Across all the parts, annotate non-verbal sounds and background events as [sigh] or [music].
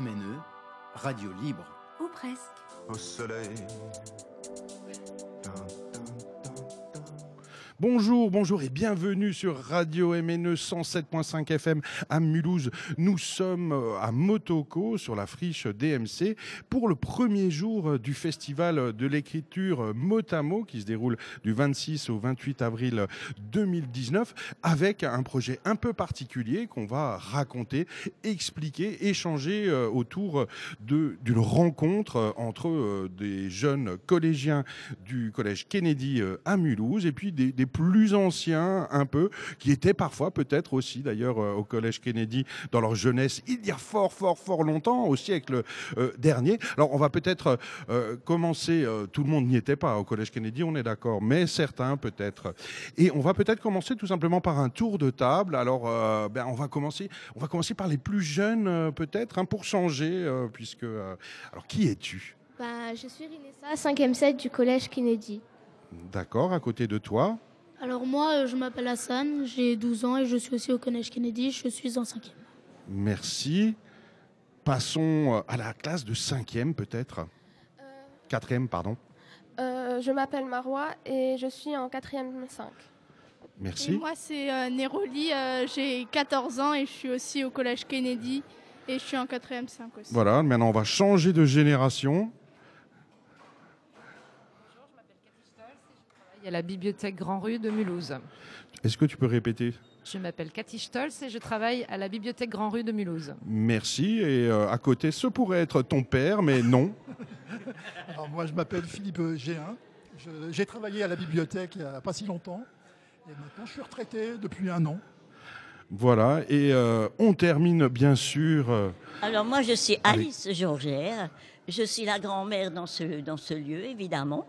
MNE, radio libre. Ou presque. Au soleil. Bonjour, bonjour et bienvenue sur Radio MNE 107.5 FM à Mulhouse. Nous sommes euh, à Motoko sur la friche DMC pour le premier jour du festival de l'écriture Motamo qui se déroule du 26 au 28 avril 2019 avec un projet un peu particulier qu'on va raconter, expliquer, échanger euh, autour d'une rencontre euh, entre euh, des jeunes collégiens du collège Kennedy euh, à Mulhouse et puis des plus anciens un peu qui étaient parfois peut-être aussi d'ailleurs euh, au collège Kennedy dans leur jeunesse il y a fort fort fort longtemps au siècle euh, dernier. Alors on va peut-être euh, commencer euh, tout le monde n'y était pas au collège Kennedy on est d'accord mais certains peut-être et on va peut-être commencer tout simplement par un tour de table. Alors ben on va commencer on va commencer par les plus jeunes peut-être hein, pour changer puisque alors qui es-tu? Bah, je suis Rinessa, 5e 7 du collège Kennedy. D'accord à côté de toi Alors moi, euh, je m'appelle Hassan, j'ai 12 ans et je suis aussi au collège Kennedy, je suis en cinquième. Merci. Passons euh, à la classe de cinquième peut-être. Quatrième, pardon. Euh, je m'appelle Marois et je suis en 4e 5. Merci. moi, c'est euh, Néroli, euh, j'ai 14 ans et je suis aussi au collège Kennedy et je suis en quatrième 5 aussi. Voilà, maintenant on va changer de génération. A la bibliothèque Grand Rue de Mulhouse. Est-ce que tu peux répéter? Je m'appelle Cathy Stolz et je travaille à la bibliothèque Grand Rue de Mulhouse. Merci. Et euh, à côté, ce pourrait être ton père, mais non. [laughs] Alors moi, je m'appelle Philippe Géin. Je- J'ai travaillé à la bibliothèque il n'y a pas si longtemps. Et maintenant, je suis retraité depuis un an. Voilà. Et euh, on termine bien sûr. euh, Alors moi, je suis. Alice Georgère. Je suis la grand-mère dans ce, dans ce lieu, évidemment.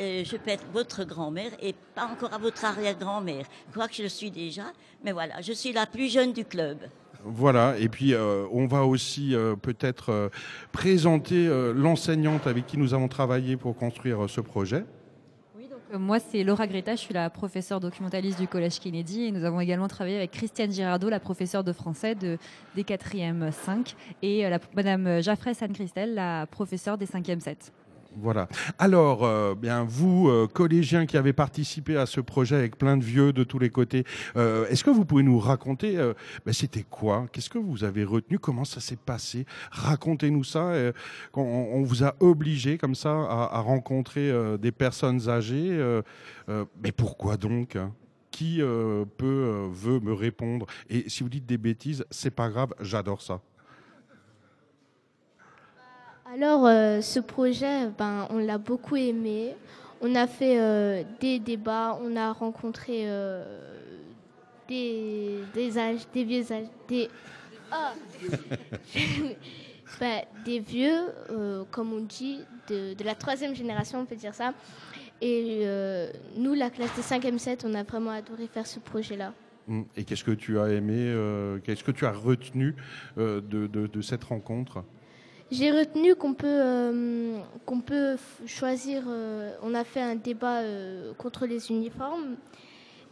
Euh, je peux être votre grand-mère et pas encore à votre arrière-grand-mère. Je crois que je le suis déjà. Mais voilà, je suis la plus jeune du club. Voilà, et puis euh, on va aussi euh, peut-être euh, présenter euh, l'enseignante avec qui nous avons travaillé pour construire euh, ce projet. Euh, Moi, c'est Laura Greta, je suis la professeure documentaliste du Collège Kennedy et nous avons également travaillé avec Christiane Girardot, la professeure de français de, des 4e 5 et euh, la, Madame Jaffresse Anne-Christelle, la professeure des 5e 7. Voilà. Alors, euh, bien vous, euh, collégiens qui avez participé à ce projet avec plein de vieux de tous les côtés, euh, est-ce que vous pouvez nous raconter, ben, c'était quoi? Qu'est-ce que vous avez retenu? Comment ça s'est passé? Racontez-nous ça. on, vous a obligé comme ça à, à rencontrer des personnes âgées. mais pourquoi donc? Qui peut, veut me répondre? Et si vous dites des bêtises, c'est pas grave, j'adore ça. Alors, euh, ce projet, ben, on l'a beaucoup aimé. On a fait euh, des débats, on a rencontré euh, des, des âges, des vieux âges, des, Ah [laughs] Ben, des vieux, comme on dit, de, de la troisième génération, on peut dire ça. Et nous, la classe de 5e 7, on a vraiment adoré faire ce projet-là. Hum, Et qu'est-ce que tu as aimé Qu'est-ce que tu as retenu de, de- de cette rencontre? J'ai retenu qu'on peut, euh, qu'on peut choisir. euh, on a fait un débat euh, contre les uniformes.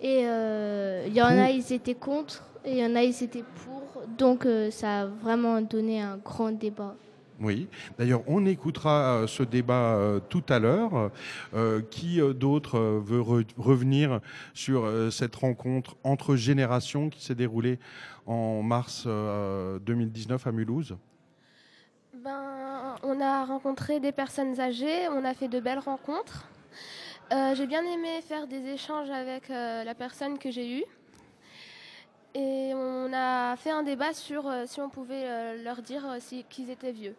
Et il y en a, ils étaient contre. Et il y en a, ils étaient pour. Donc ça a vraiment donné un grand débat. Oui. D'ailleurs, on écoutera ce débat tout à l'heure. Qui d'autre veut re- revenir sur cette rencontre entre générations qui s'est déroulée en mars euh, 2019 à Mulhouse? Ben, on a rencontré des personnes âgées, on a fait de belles rencontres. Euh, j'ai bien aimé faire des échanges avec euh, la personne que j'ai eue. Et on a fait un débat sur euh, si on pouvait leur dire si- qu'ils étaient vieux.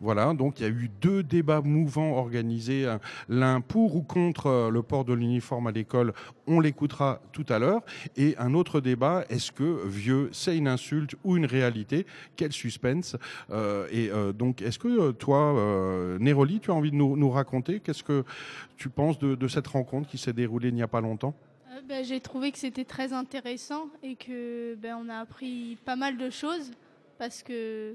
Voilà, donc il y a eu deux débats mouvants organisés, hein, l'un pour ou contre euh, le port de l'uniforme à l'école, on l'écoutera tout à l'heure, et un autre débat, est-ce que vieux, c'est une insulte ou une réalité? Quel suspense Euh, Et euh, donc, est-ce que euh, toi, euh, tu as envie de nous, raconter? Qu'est-ce que tu penses de, cette rencontre qui s'est déroulée il n'y a pas longtemps? Euh, ben, J'ai trouvé que c'était très intéressant et que ben, on a appris pas mal de choses parce que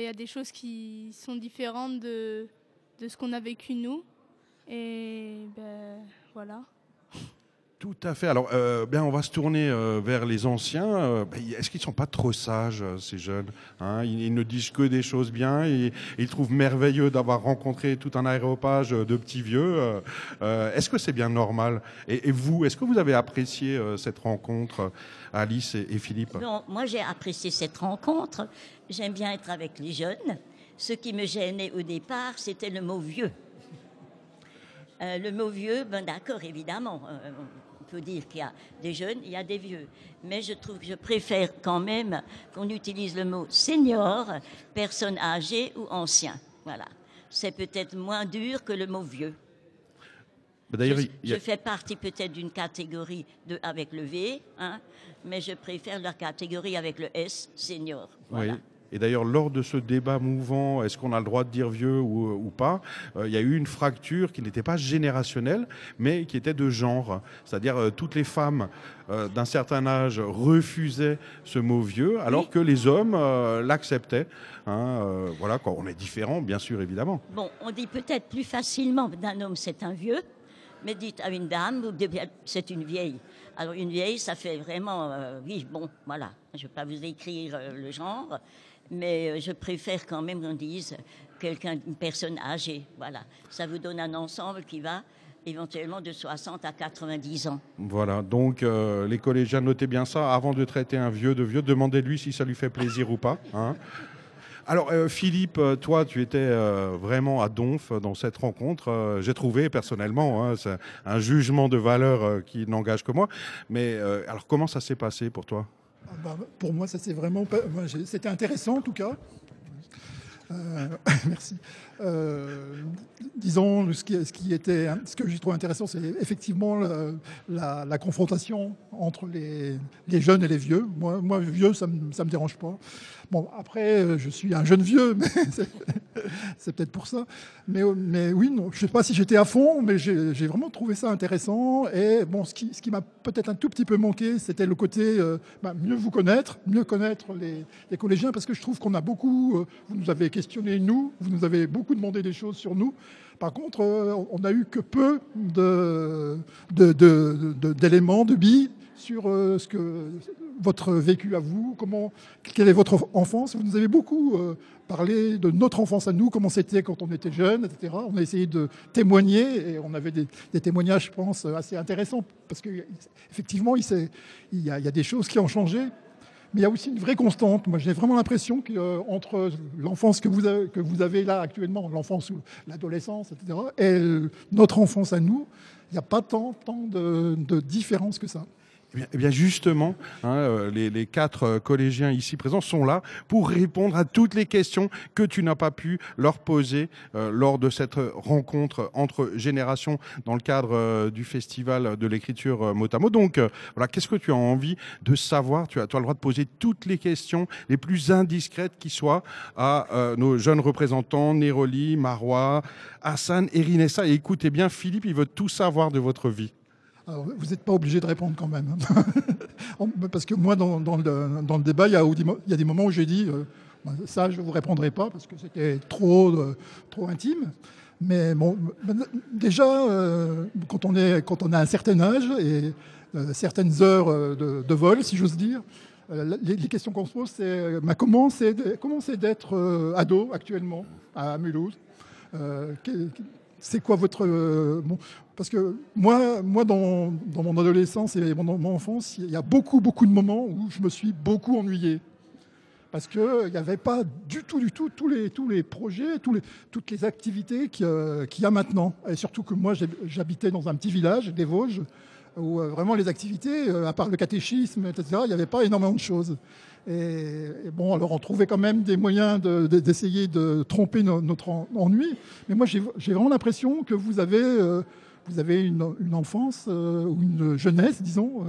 il y a des choses qui sont différentes de, de ce qu'on a vécu nous. Et ben, voilà. Tout à fait. Alors, euh, bien, on va se tourner euh, vers les anciens. Euh, ben, Est-ce qu'ils ne sont pas trop sages, ces jeunes hein? Ils, ne disent que des choses bien. Ils trouvent merveilleux d'avoir rencontré tout un aéropage de petits vieux. Est-ce que c'est bien normal? Et, vous, est-ce que vous avez apprécié cette rencontre, Alice et, Philippe? Bon, moi, j'ai apprécié cette rencontre. J'aime bien être avec les jeunes. Ce qui me gênait au départ, c'était le mot vieux. Le mot vieux, ben d'accord, évidemment. Peut dire qu'il y a des jeunes, il y a des vieux. Mais je trouve que je préfère quand même qu'on utilise le mot senior, personne âgée ou ancien. Voilà. C'est peut-être moins dur que le mot vieux. D'ailleurs, je, a- fais partie peut-être d'une catégorie de, avec le V, hein, mais je préfère la catégorie avec le S, senior. Voilà. Oui. Et d'ailleurs, lors de ce débat mouvant, est-ce qu'on a le droit de dire vieux ou, ou pas, euh, il y a eu une fracture qui n'était pas générationnelle, mais qui était de genre. C'est-à-dire euh, toutes les femmes euh, d'un certain âge refusaient ce mot vieux, alors que les hommes euh, l'acceptaient. Hein, euh, voilà, quoi. on est différents, bien sûr, évidemment. Bon, on dit peut-être plus facilement d'un homme c'est un vieux, mais dites à une dame c'est une vieille. Alors une vieille, ça fait vraiment, euh, oui, bon, voilà. Je ne vais pas vous écrire euh, le genre, mais euh, je préfère quand même qu'on dise quelqu'un, une personne âgée. Voilà, ça vous donne un ensemble qui va éventuellement de 60 à 90 ans. Voilà, donc euh, les collégiens, notez bien ça. Avant de traiter un vieux de vieux, demandez-lui si ça lui fait plaisir ou pas. hein. Alors euh, Philippe, toi tu étais vraiment à Donf dans cette rencontre. J'ai trouvé personnellement, hein, un jugement de valeur qui n'engage que moi. Mais alors comment ça s'est passé pour toi? Ah bah, pour moi, ça c'est vraiment. pas- C'était intéressant en tout cas. Euh, [laughs] merci. Euh, disons, ce qui, était, ce que j'ai trouvé intéressant, c'est effectivement la, confrontation entre les, jeunes et les vieux. Moi, vieux, ça ça me dérange pas. Bon, après, euh, je suis un jeune vieux, [laughs] mais c'est- peut-être pour ça. Mais, mais oui, non, je sais pas si j'étais à fond, mais j'ai vraiment trouvé ça intéressant. Et bon, ce qui, ce qui m'a peut-être un tout petit peu manqué, c'était le côté euh, bah, mieux vous connaître, mieux connaître les, les collégiens, parce que je trouve qu'on a beaucoup. euh, vous nous avez questionné nous, vous nous avez beaucoup demandé des choses sur nous. Par contre, on n'a eu que peu de- de- de- d'éléments, de, billes sur euh, ce que votre vécu à vous, comment, quelle est votre enfance. Vous nous avez beaucoup euh, parlé de notre enfance à nous, comment c'était quand on était jeune, etc. On a essayé de témoigner et on avait des, témoignages, je pense, assez intéressants parce qu'effectivement, il, il, y a- des choses qui ont changé. Mais il y a aussi une vraie constante. Moi, j'ai vraiment l'impression qu'entre l'enfance que vous, avez, que vous avez là actuellement, l'enfance ou l'adolescence, etc., et notre enfance à nous, il n'y a pas tant, de différence que ça. Eh bien, eh bien, justement, hein, euh, les, les quatre euh, collégiens ici présents sont là pour répondre à toutes les questions que tu n'as pas pu leur poser euh, lors de cette rencontre entre générations dans le cadre euh, du festival de l'écriture euh. Donc, voilà, qu'est-ce que tu as envie de savoir? Tu as, tu as le droit de poser toutes les questions les plus indiscrètes qui soient à nos jeunes représentants, Néroli, Marois, Hassan et Rinessa. Et écoutez bien, Philippe, il veut tout savoir de votre vie. Alors, vous n'êtes pas obligé de répondre quand même. [laughs] En- Parce que moi, dans, le, débat, il y, a, des moments où j'ai dit euh, Ben, ça, je ne vous répondrai pas parce que c'était trop, euh, trop intime. Mais bon, ben, déjà, euh, quand, on a un certain âge et certaines heures de, vol, si j'ose dire, les, questions qu'on se pose, c'est ben, comment c'est d'être ado actuellement à Mulhouse? C'est quoi votre euh, bon, parce que moi moi dans, dans mon adolescence et mon, mon enfance il y a beaucoup beaucoup de moments où je me suis beaucoup ennuyé. Parce que il n'y avait pas du tout du tout tous les tous les projets toutes les activités qu'il y a- qu'il maintenant. Et surtout que moi j'hab- j'habitais dans un petit village des Vosges où euh, vraiment les activités euh, à part le catéchisme etc il n'y avait pas énormément de choses et, bon, alors on trouvait quand même des moyens de- de- d'essayer de, tromper no- notre en- ennui. Mais moi, j'ai vraiment l'impression que vous avez, euh, une, enfance ou une jeunesse, disons,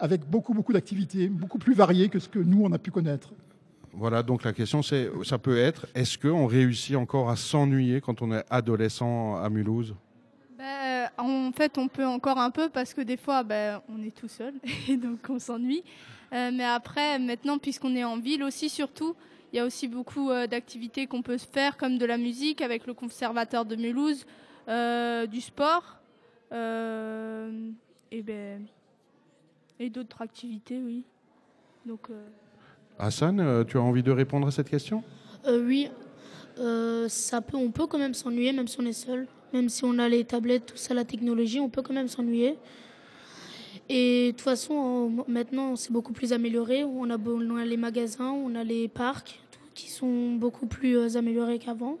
avec, beaucoup, beaucoup d'activités, beaucoup plus variées que ce que nous, on a pu connaître. Voilà, donc la question, ça peut être, est-ce qu'on réussit encore à s'ennuyer quand on est adolescent à Mulhouse? En fait, on peut encore un peu parce que des fois, ben, on est tout seul [laughs] et donc on s'ennuie. Euh, mais après, maintenant, puisqu'on est en ville aussi, surtout, il y a aussi beaucoup euh, d'activités qu'on peut se faire, comme de la musique avec le conservateur de Mulhouse, euh, du sport. euh, et ben et d'autres activités, oui. Donc euh, Hassan, tu as envie de répondre à cette question? Euh, oui, euh, ça peut, on peut quand même s'ennuyer, même si on est seul. Même si on a les tablettes, tout ça, la technologie, on peut quand même s'ennuyer. Et de toute façon, on- maintenant, c'est beaucoup plus amélioré. On a, on a les magasins, on a les parcs, tout, qui sont beaucoup plus euh, améliorés qu'avant.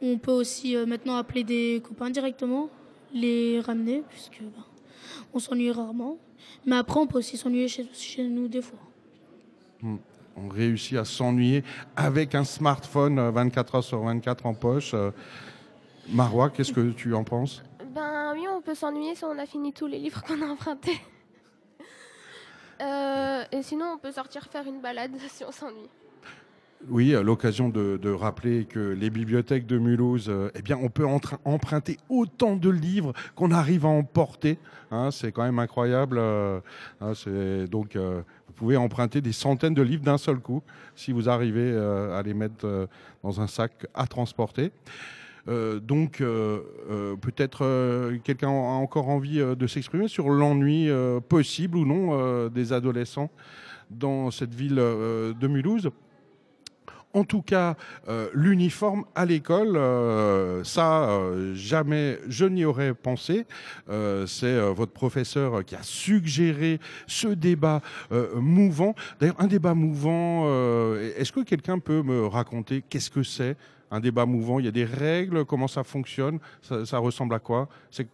On peut aussi euh, maintenant appeler des copains directement, les ramener, puisque ben, on s'ennuie rarement. Mais après, on peut aussi s'ennuyer chez, nous des fois. Hmm. On réussit à s'ennuyer avec un smartphone euh, 24 heures sur 24 en poche. Marois, qu'est-ce que tu en penses? Ben oui, on peut s'ennuyer si on a fini tous les livres qu'on a empruntés. [laughs] Euh, et sinon, on peut sortir faire une balade [laughs] si on s'ennuie. Oui, à l'occasion de, de rappeler que les bibliothèques de Mulhouse, euh, eh bien, on peut emprunter autant de livres qu'on arrive à emporter. Hein, c'est quand même incroyable. euh, hein, donc, euh, vous pouvez emprunter des centaines de livres d'un seul coup si vous arrivez à les mettre dans un sac à transporter. Euh, donc, euh, euh, peut-être quelqu'un a encore envie de s'exprimer sur l'ennui possible ou non des adolescents dans cette ville de Mulhouse. En tout cas, l'uniforme à l'école, ça, jamais je n'y aurais pensé. C'est votre professeur qui a suggéré ce débat mouvant. D'ailleurs, un débat mouvant, est-ce que quelqu'un peut me raconter qu'est-ce que c'est un débat mouvant Il y a des règles Comment ça fonctionne ça, ça ressemble à quoi? C'est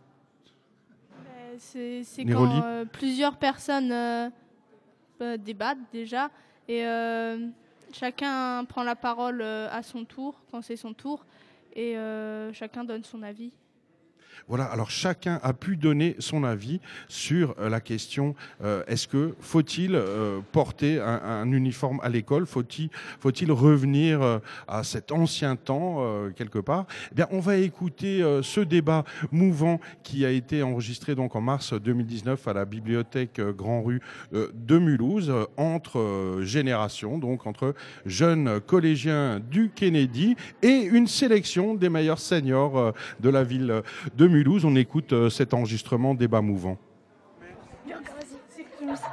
ben, c'est quand euh, plusieurs personnes euh, euh, débattent déjà et euh, chacun prend la parole à son tour quand c'est son tour et chacun donne son avis. Voilà, alors chacun a pu donner son avis sur euh, la question euh, est-ce que faut-il euh, porter un, un uniforme à l'école? Faut-il revenir à cet ancien temps quelque part? Eh bien, on va écouter ce débat mouvant qui a été enregistré donc en mars 2019 à la bibliothèque Grand Rue de Mulhouse entre générations, donc entre jeunes collégiens du Kennedy et une sélection des meilleurs seniors de la ville de Mulhouse. On écoute euh, cet enregistrement débat mouvant.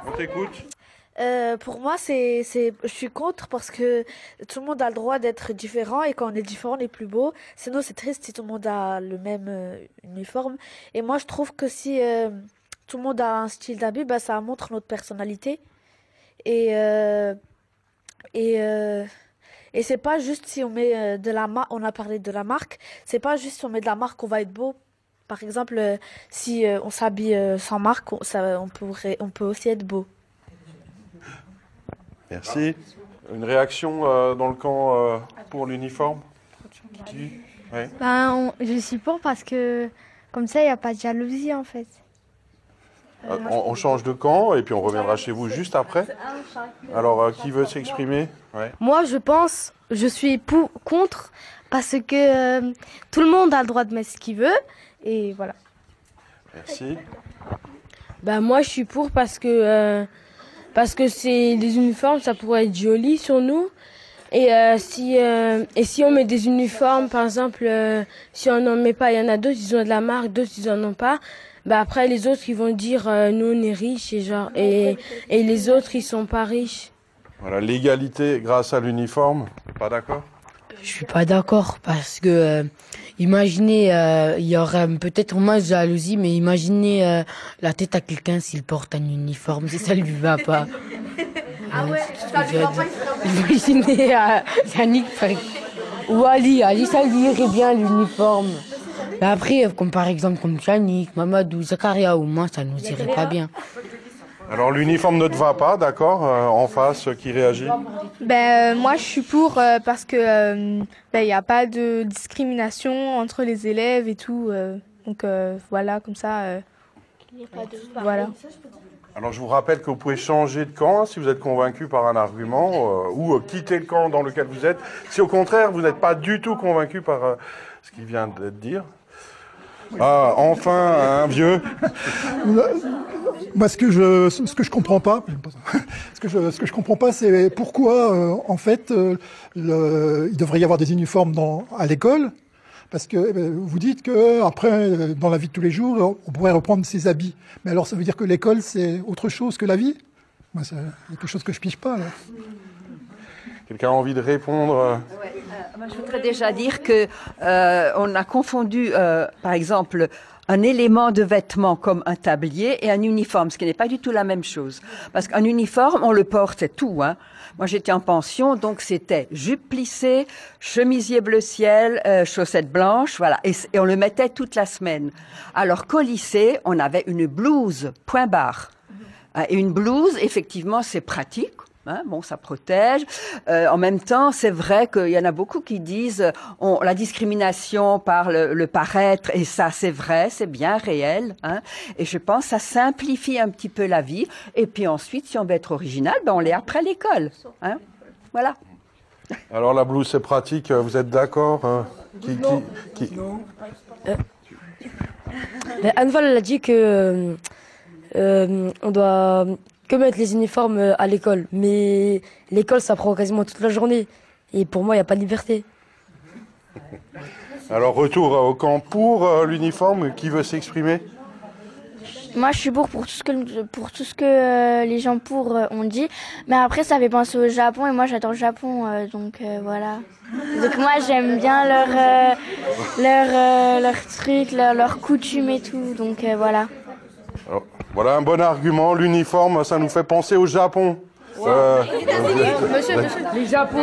On t'écoute. Euh, pour moi, c'est, c'est, je suis contre parce que tout le monde a le droit d'être différent et quand on est différent, on est plus beau. Sinon, c'est triste si tout le monde a le même euh, uniforme. Et moi, je trouve que si euh, tout le monde a un style d'habit, bah, ça montre notre personnalité. Et, euh, et, euh, et c'est pas juste si on met de la marque, on a parlé de la marque, c'est pas juste si on met de la marque qu'on va être beau. Par exemple, euh, si euh, on s'habille euh, sans marque, on, ça, on, pourrait, on peut aussi être beau. Merci. Une réaction euh, dans le camp euh, pour l'uniforme? Ben, on- je suis pour parce que comme ça, il n'y a pas de jalousie en fait. Euh, on, on change de camp et puis on reviendra chez vous juste après. Alors, euh, qui veut s'exprimer? Ouais. Moi, je pense, je suis pour, contre parce que euh, tout le monde a le droit de mettre ce qu'il veut et voilà. Merci. Bah moi je suis pour parce que euh, parce que c'est des uniformes ça pourrait être joli sur nous et euh, si euh, et si on met des uniformes par exemple euh, si on n'en met pas il y en a d'autres ils ont de la marque d'autres ils en ont pas bah après les autres ils vont dire euh, nous on est riches et genre et et les autres ils sont pas riches Voilà, l'égalité grâce à l'uniforme. Pas d'accord? Je suis pas d'accord parce que euh, imaginez, euh, il y aurait peut-être moins de jalousie, mais imaginez euh, la tête à quelqu'un s'il porte un uniforme, si ça lui va pas. Ah ouais, ça lui va pas, Imaginez euh, Yannick ou Ali, Ali ça lui irait bien l'uniforme. Mais après, comme par exemple comme Yannick, Mamadou, Zakaria ou moi, ça nous irait pas bien. Alors, l'uniforme ne te va pas, d'accord euh, En face, euh, qui réagit Ben, euh, moi, je suis pour euh, parce que ben, il n'y a pas de discrimination entre les élèves et tout. donc voilà, comme ça. voilà. Alors, je vous rappelle que vous pouvez changer de camp hein, si vous êtes convaincu par un argument ou quitter le camp dans lequel vous êtes. Si au contraire, vous n'êtes pas du tout convaincu par ce qui vient d'être dit. Ah, enfin, un vieux. Moi, ce que je, ce que je comprends pas, ce que je, ce que je comprends pas, c'est pourquoi, euh, en fait, euh, le- il devrait y avoir des uniformes dans, à l'école, Parce que eh ben, vous dites que après, dans la vie de tous les jours, on pourrait reprendre ses habits. Mais alors, ça veut dire que l'école, c'est autre chose que la vie? Moi, c'est quelque chose que je pige pas. Là. Quelqu'un a envie de répondre? Ouais, euh, Je voudrais déjà dire que euh, on a confondu, euh, par exemple, un élément de vêtement comme un tablier et un uniforme, ce qui n'est pas du tout la même chose. Parce qu'un uniforme, on le porte, c'est tout. Hein. Moi, j'étais en pension, donc c'était jupe plissée, chemisier bleu ciel, euh, chaussettes blanches, voilà, et, et, on le mettait toute la semaine. Alors qu'au lycée, on avait une blouse, point barre. Et une blouse, effectivement, c'est pratique. Hein, bon, ça protège. Euh, en même temps, c'est vrai qu'il y en a beaucoup qui disent on, la discrimination par le, le paraître, et ça, c'est vrai, c'est bien réel. Hein, et je pense que ça simplifie un petit peu la vie. Et puis ensuite, si on veut être original, ben on l'est après l'école. Hein, voilà. Alors la blouse, c'est pratique. Vous êtes d'accord hein? Qui, Non. Qui, qui... non. Euh, ben Anne-Val a dit que euh, on doit que mettre les uniformes à l'école. Mais l'école, ça prend quasiment toute la journée. Et pour moi, il n'y a pas de liberté. Alors, retour au camp pour euh, l'uniforme. Qui veut s'exprimer? Moi, je suis pour pour tout ce que, pour tout ce que euh, les gens pour euh, ont dit. Mais après, ça fait penser au Japon. Et moi, j'adore le Japon. euh, donc, euh, voilà. Donc, moi, j'aime bien leur, euh, leur, euh, leur truc, leur, leur coutume et tout. Donc, euh, voilà. Alors, Voilà un bon argument. L'uniforme, ça nous fait penser au Japon. Euh, Monsieur, monsieur. Les Japon,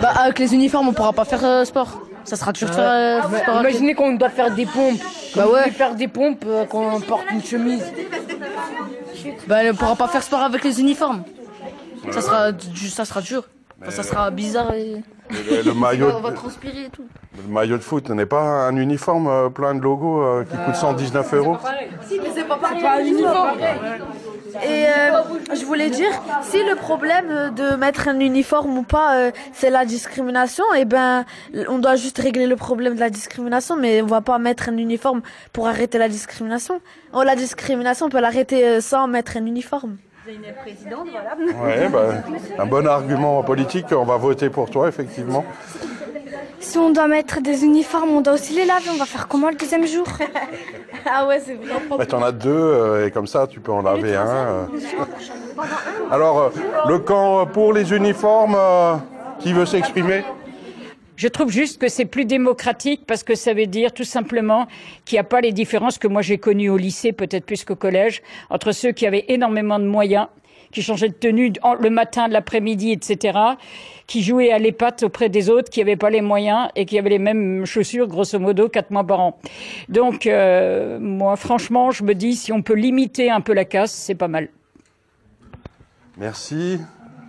bah, avec les uniformes, on pourra pas faire euh, sport. Ça sera toujours faire euh, Ouais, sport. imaginez qu'on doit faire des pompes. Bah ouais. on peut faire des pompes euh, quand on porte une chemise. Bah, on pourra pas faire sport avec les uniformes. Ça sera, ça sera dur. Enfin, ça sera bizarre. Et... Le- le maillot On va de- transpirer et tout. Le maillot de foot n'est pas un uniforme euh, plein de logos euh, qui coûte 119 euros Si, mais c'est pas pareil. un uniforme. Et euh, je voulais dire, si le problème de mettre un uniforme ou pas, euh, c'est la discrimination, et ben, on doit juste régler le problème de la discrimination, mais on va pas mettre un uniforme pour arrêter la discrimination. Oh, la discrimination, on peut l'arrêter sans mettre un uniforme. Présidente, voilà. Ouais, bah, un bon argument politique. On va voter pour toi, effectivement. Si on doit mettre des uniformes, on doit aussi les laver. On va faire comment le deuxième jour? Ah ouais, c'est vrai. Bah, T'en as deux, euh, et comme ça, tu peux en laver un. euh. Alors, euh, le camp pour les uniformes, euh, qui veut s'exprimer? Je trouve juste que c'est plus démocratique parce que ça veut dire tout simplement qu'il n'y a pas les différences que moi j'ai connues au lycée, peut-être plus qu'au collège, entre ceux qui avaient énormément de moyens, qui changeaient de tenue en- le matin, l'après-midi, etc., qui jouaient à l'épate auprès des autres qui n'avaient pas les moyens et qui avaient les mêmes chaussures, grosso modo, quatre mois par an. Donc, euh, moi, franchement, je me dis, si on peut limiter un peu la casse, c'est pas mal. Merci.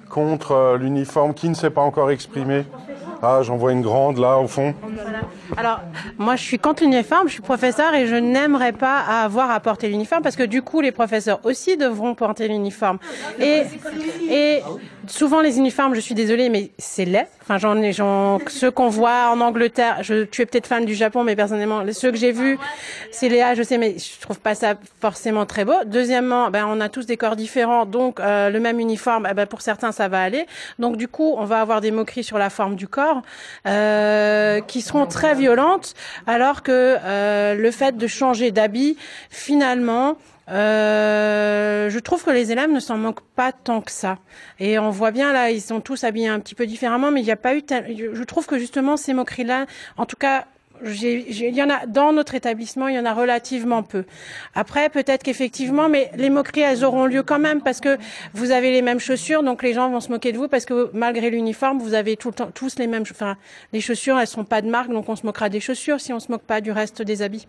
Contre euh, l'uniforme, qui ne s'est pas encore exprimé Ah, j'en vois une grande là, au fond. Alors, moi, je suis contre l'uniforme, je suis professeur et je n'aimerais pas avoir à porter l'uniforme parce que du coup, les professeurs aussi devront porter l'uniforme. Souvent, les uniformes, je suis désolée, mais c'est laid. Enfin, j'en ai, j'en, ceux qu'on voit en Angleterre, je, tu es peut-être fan du Japon, mais personnellement, ceux que j'ai vus, c'est Léa, je sais, mais je trouve pas ça forcément très beau. Deuxièmement, ben, on a tous des corps différents, donc euh, le même uniforme, eh ben, pour certains, ça va aller. Donc, du coup, on va avoir des moqueries sur la forme du corps euh, qui seront très violentes, alors que euh, le fait de changer d'habit, finalement, euh, je trouve que les élèves ne s'en moquent pas tant que ça. Et on voit bien là, ils sont tous habillés un petit peu différemment, mais il n'y a pas eu. Je trouve que justement ces moqueries-là, en tout cas. Il y en a dans notre établissement, il y en a relativement peu. Après, peut-être qu'effectivement, mais les moqueries, elles auront lieu quand même parce que vous avez les mêmes chaussures, donc les gens vont se moquer de vous parce que malgré l'uniforme, vous avez tout le temps tous les mêmes. Enfin, les chaussures, elles sont pas de marque, donc on se moquera des chaussures si on se moque pas du reste des habits.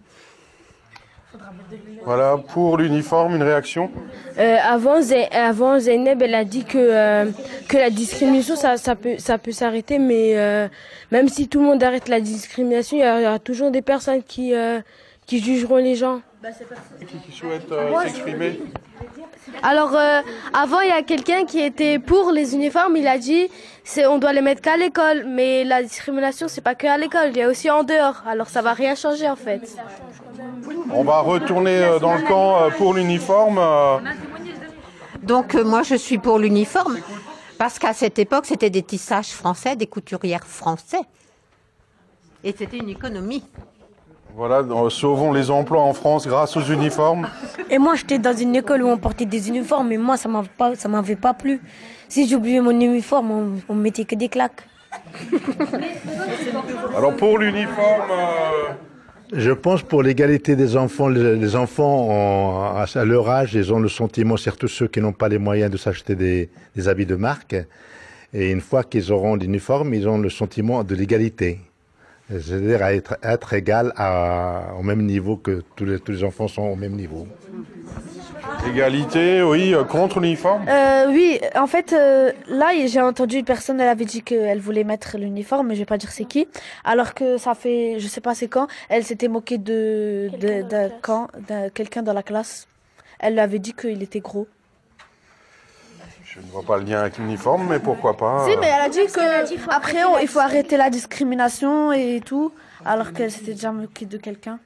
Voilà, pour l'uniforme, une réaction Euh, avant, avant, Zeynep, elle a dit que, euh, que la discrimination, ça, ça peut, ça peut s'arrêter, mais euh, même si tout le monde arrête la discrimination, il y, a- il y aura toujours des personnes qui, euh, qui jugeront les gens. Qui souhaite euh, s'exprimer Alors, euh, avant, il y a quelqu'un qui était pour les uniformes. Il a dit, c'est, on doit les mettre qu'à l'école. Mais la discrimination, c'est pas que à l'école. Il y a aussi en dehors. Alors, ça va rien changer, en fait. On va retourner euh, dans le camp euh, pour l'uniforme. Donc euh, moi je suis pour l'uniforme parce qu'à cette époque c'était des tissages français, des couturières français. Et c'était une économie. Voilà, euh, sauvons les emplois en France grâce aux uniformes. Et moi, j'étais dans une école où on portait des uniformes, et moi, ça m'avait pas, ça m'avait pas plu. Si j'oubliais mon uniforme, on, on mettait que des claques. [laughs] Alors pour l'uniforme, euh, Je pense pour l'égalité des enfants, les, les enfants ont- à leur âge, ils ont le sentiment, surtout ceux qui n'ont pas les moyens de s'acheter des, des habits de marque, et une fois qu'ils auront l'uniforme, ils ont le sentiment de l'égalité. C'est-à-dire à être, à être égal à, au même niveau que tous les, tous les enfants sont au même niveau. égalité, oui, euh, contre l'uniforme? Euh, oui, en fait, euh, là, j'ai entendu une personne, elle avait dit qu'elle voulait mettre l'uniforme, mais je vais pas dire c'est qui. Alors que ça fait, je sais pas c'est quand, elle s'était moquée de, de, d'un quand, d'un quelqu'un dans la classe. Elle lui avait dit qu'il était gros. Je ne vois pas le lien avec l'uniforme, mais pourquoi pas. Si, mais elle a dit que après, il faut arrêter la discrimination et tout, alors qu'elle s'était déjà moquée de quelqu'un.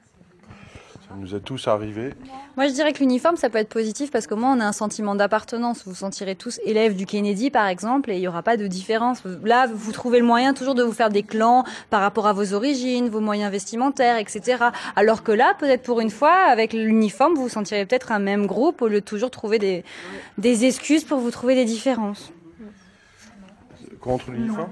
Ça nous est tous arrivé. Moi, je dirais que l'uniforme, ça peut être positif parce qu'au moins, on a un sentiment d'appartenance. Vous vous sentirez tous élèves du Kennedy, par exemple, et il n'y aura pas de différence. Là, vous trouvez le moyen toujours de vous faire des clans par rapport à vos origines, vos moyens vestimentaires, etc. Alors que là, peut-être pour une fois, avec l'uniforme, vous vous sentirez peut-être un même groupe au lieu de toujours trouver des, des excuses pour vous trouver des différences. Contre l'uniforme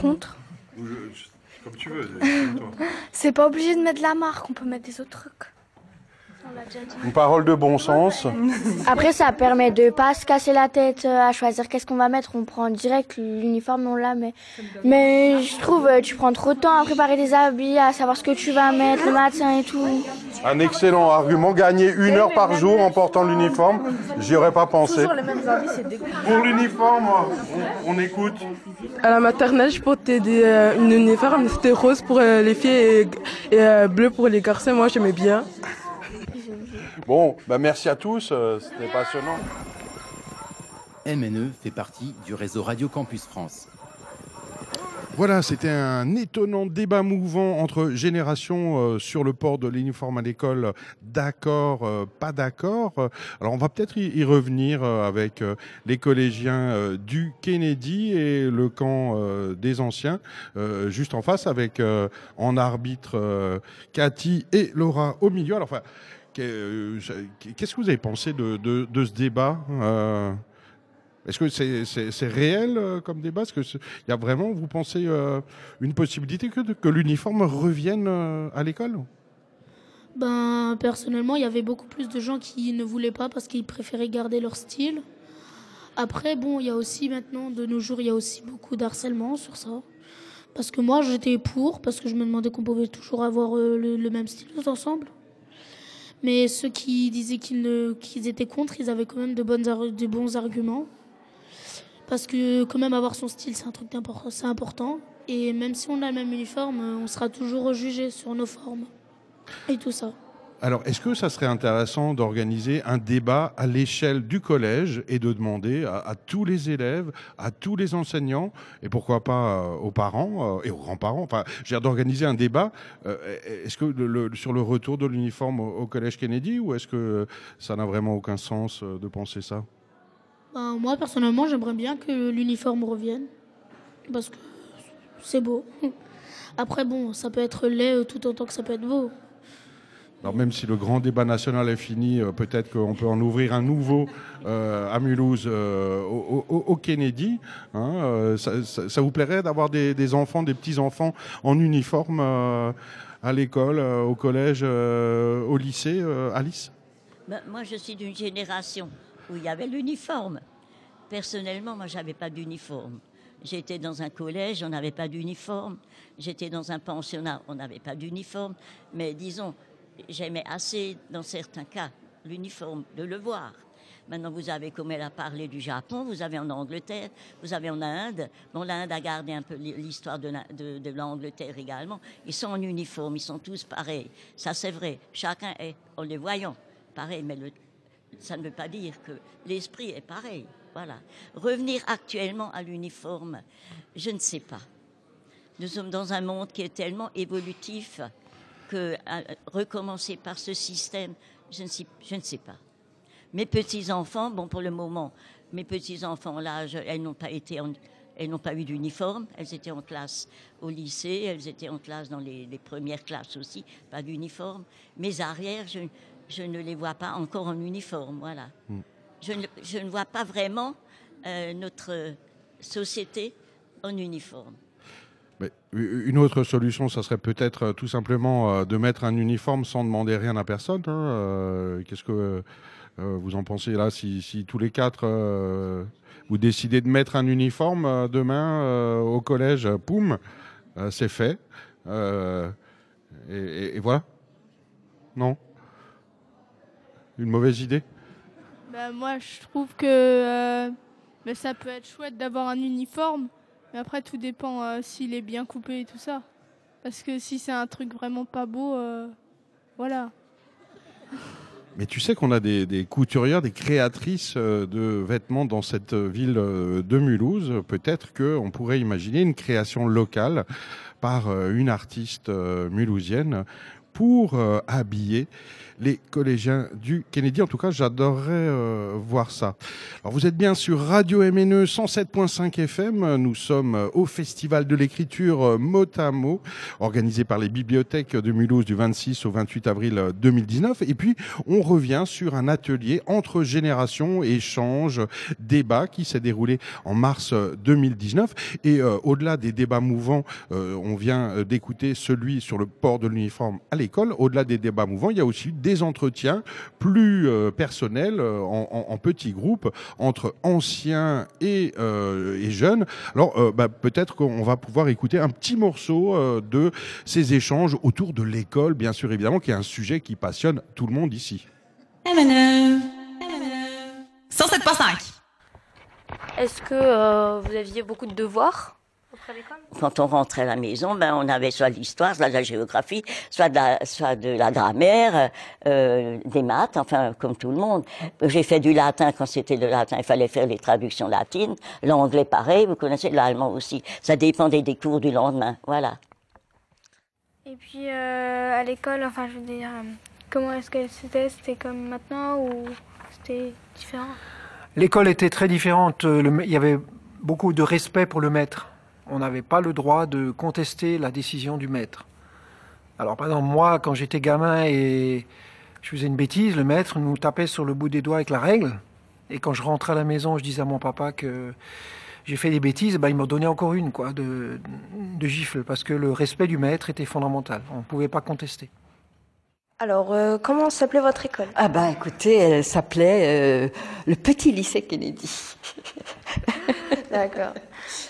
Contre. Ou je- je- Comme tu veux. [laughs] C'est pas obligé de mettre la marque, on peut mettre des autres trucs. On l'a déjà dit. Une parole de bon sens. Après, ça permet de pas se casser la tête euh, à choisir qu'est-ce qu'on va mettre. On prend direct l'uniforme, on la met. Mais je trouve, euh, tu prends trop de temps à préparer des habits, à savoir ce que tu vas mettre le matin et tout. Un excellent argument. Gagner une heure par jour en portant l'uniforme, j'y aurais pas pensé. Toujours les mêmes avis, c'est dégoûtant. Pour l'uniforme, on, on écoute. À la maternelle, je portais des, euh, une uniforme, c'était rose pour euh, les filles et, et, euh, bleu pour les garçons. Moi, j'aimais bien. Bon, bah merci à tous, euh, c'était passionnant. MNE fait partie du réseau Radio Campus France. Voilà, c'était un étonnant débat mouvant entre générations euh, sur le port de l'uniforme à l'école. D'accord, euh, pas d'accord. Alors on va peut-être y, y revenir euh, avec euh, les collégiens euh, du Kennedy et le camp euh, des anciens, euh, juste en face avec euh, en arbitre euh, Cathy et Laura au milieu. Alors enfin, qu'est-ce que vous avez pensé de, de- ce débat euh, est-ce que c'est c'est réel euh, comme débat? Est-ce qu'il y a vraiment, vous pensez, euh, une possibilité que, que l'uniforme revienne euh, à l'école? Ben, personnellement, il y avait beaucoup plus de gens qui ne voulaient pas parce qu'ils préféraient garder leur style. Après, bon, il y a aussi maintenant, de nos jours, il y a aussi beaucoup d'harcèlement sur ça. Parce que moi, j'étais pour, parce que je me demandais qu'on pouvait toujours avoir euh, le même style tous ensemble. Mais ceux qui disaient qu'ils étaient contre, ils avaient quand même de, bons arguments. Parce que quand même avoir son style, c'est un truc c'est important. Et même si on a le même uniforme, on sera toujours jugé sur nos formes et tout ça. Alors, est-ce que ça serait intéressant d'organiser un débat à l'échelle du collège et de demander à, tous les élèves, à tous les enseignants, et pourquoi pas euh, aux parents euh, et aux grands-parents, enfin, dire, d'organiser un débat euh, est-ce que sur le retour de l'uniforme au, collège Kennedy ou est-ce que ça n'a vraiment aucun sens de penser ça? Ben, moi, personnellement, j'aimerais bien que l'uniforme revienne. Parce que c'est beau. Après, bon, ça peut être laid tout autant que ça peut être beau. Alors même si le grand débat national est fini, euh, peut-être qu'on peut en ouvrir un nouveau euh, à Mulhouse euh, au, Kennedy. hein, ça, vous plairait d'avoir des, enfants, des petits-enfants en uniforme à l'école, au collège, au lycée, Alice? Ben, moi, je suis d'une génération où il y avait l'uniforme. Personnellement, moi, j'avais pas d'uniforme. J'étais dans un collège, on n'avait pas d'uniforme. J'étais dans un pensionnat, on n'avait pas d'uniforme. Mais disons, j'aimais assez, dans certains cas, l'uniforme, de le voir. Maintenant, vous avez, comme elle a parlé du Japon, vous avez en Angleterre, vous avez en Inde. Bon, l'Inde a gardé un peu l'histoire de la- de- de l'Angleterre également. Ils sont en uniforme, ils sont tous pareils. Ça, c'est vrai. Chacun est, en les voyant, pareil. Mais ça ne veut pas dire que l'esprit est pareil. Voilà. Revenir actuellement à l'uniforme, je ne sais pas. Nous sommes dans un monde qui est tellement évolutif que euh, recommencer par ce système, je ne sais, je ne sais pas. Mes petits-enfants, bon, pour le moment, mes petits-enfants, là, je- elles n'ont pas été en- elles n'ont pas eu d'uniforme. Elles étaient en classe au lycée, elles étaient en classe dans les, les premières classes aussi, pas d'uniforme. Mes arrières, je, je ne les vois pas encore en uniforme, voilà. Mm. Je, ne, je ne vois pas vraiment euh, notre société en uniforme. Une autre solution, ça serait peut-être euh, tout simplement euh, de mettre un uniforme sans demander rien à personne. hein. Euh, Qu'est-ce que vous en pensez là si, tous les quatre vous décidez de mettre un uniforme demain au collège, poum, c'est fait. Et, voilà. Non? Une mauvaise idée? Bah, moi, je trouve que ça peut être chouette d'avoir un uniforme, mais après, tout dépend euh, s'il est bien coupé et tout ça. Parce que si c'est un truc vraiment pas beau, euh, voilà. [laughs] Mais tu sais qu'on a des, couturières, des créatrices euh, de vêtements dans cette ville de Mulhouse. Peut-être qu'on pourrait imaginer une création locale par une artiste mulhousienne pour euh, habiller les collégiens du Kennedy. En tout cas, j'adorerais euh, voir ça. Alors, vous êtes bien sur Radio MNE 107.5 FM. Nous sommes euh, au Festival de l'écriture euh, mot à mot, organisé par les bibliothèques de Mulhouse du 26 au 28 avril euh, 2019. Et puis, on revient sur un atelier entre générations, échanges, débats qui s'est déroulé en mars euh, 2019. Et euh, au-delà des débats mouvants, euh, on vient euh, d'écouter celui sur le port de l'uniforme à l'école. Au-delà des débats mouvants, il y a aussi des entretiens plus euh, personnels euh, en, en- en petits groupes entre anciens et, euh, et jeunes. Alors euh, bah, peut-être qu'on va pouvoir écouter un petit morceau euh, de ces échanges autour de l'école, bien sûr évidemment, qui est un sujet qui passionne tout le monde ici. MNE. 107.5. Est-ce que euh, vous aviez beaucoup de devoirs? Quand on rentrait à la maison, ben, on avait soit de l'histoire, soit de la géographie, soit de la, soit de la grammaire, euh, des maths, enfin, comme tout le monde. J'ai fait du latin quand c'était le latin, il fallait faire les traductions latines. L'anglais, pareil, vous connaissez l'allemand aussi. Ça dépendait des cours du lendemain, voilà. Et puis euh, à l'école, enfin je veux dire, euh, comment est-ce que c'était C'était comme maintenant ou c'était différent? L'école était très différente. Le il y avait beaucoup de respect pour le maître. On n'avait pas le droit de contester la décision du maître. Alors, par exemple, moi, quand j'étais gamin et je faisais une bêtise, le maître nous tapait sur le bout des doigts avec la règle. Et quand je rentrais à la maison, je disais à mon papa que j'ai fait des bêtises, ben, il m'en donnait encore une, quoi, de, de gifle, parce que le respect du maître était fondamental. On ne pouvait pas contester. Alors, euh, comment s'appelait votre école? Ah ben écoutez, elle s'appelait euh, le Petit Lycée Kennedy. [laughs] D'accord.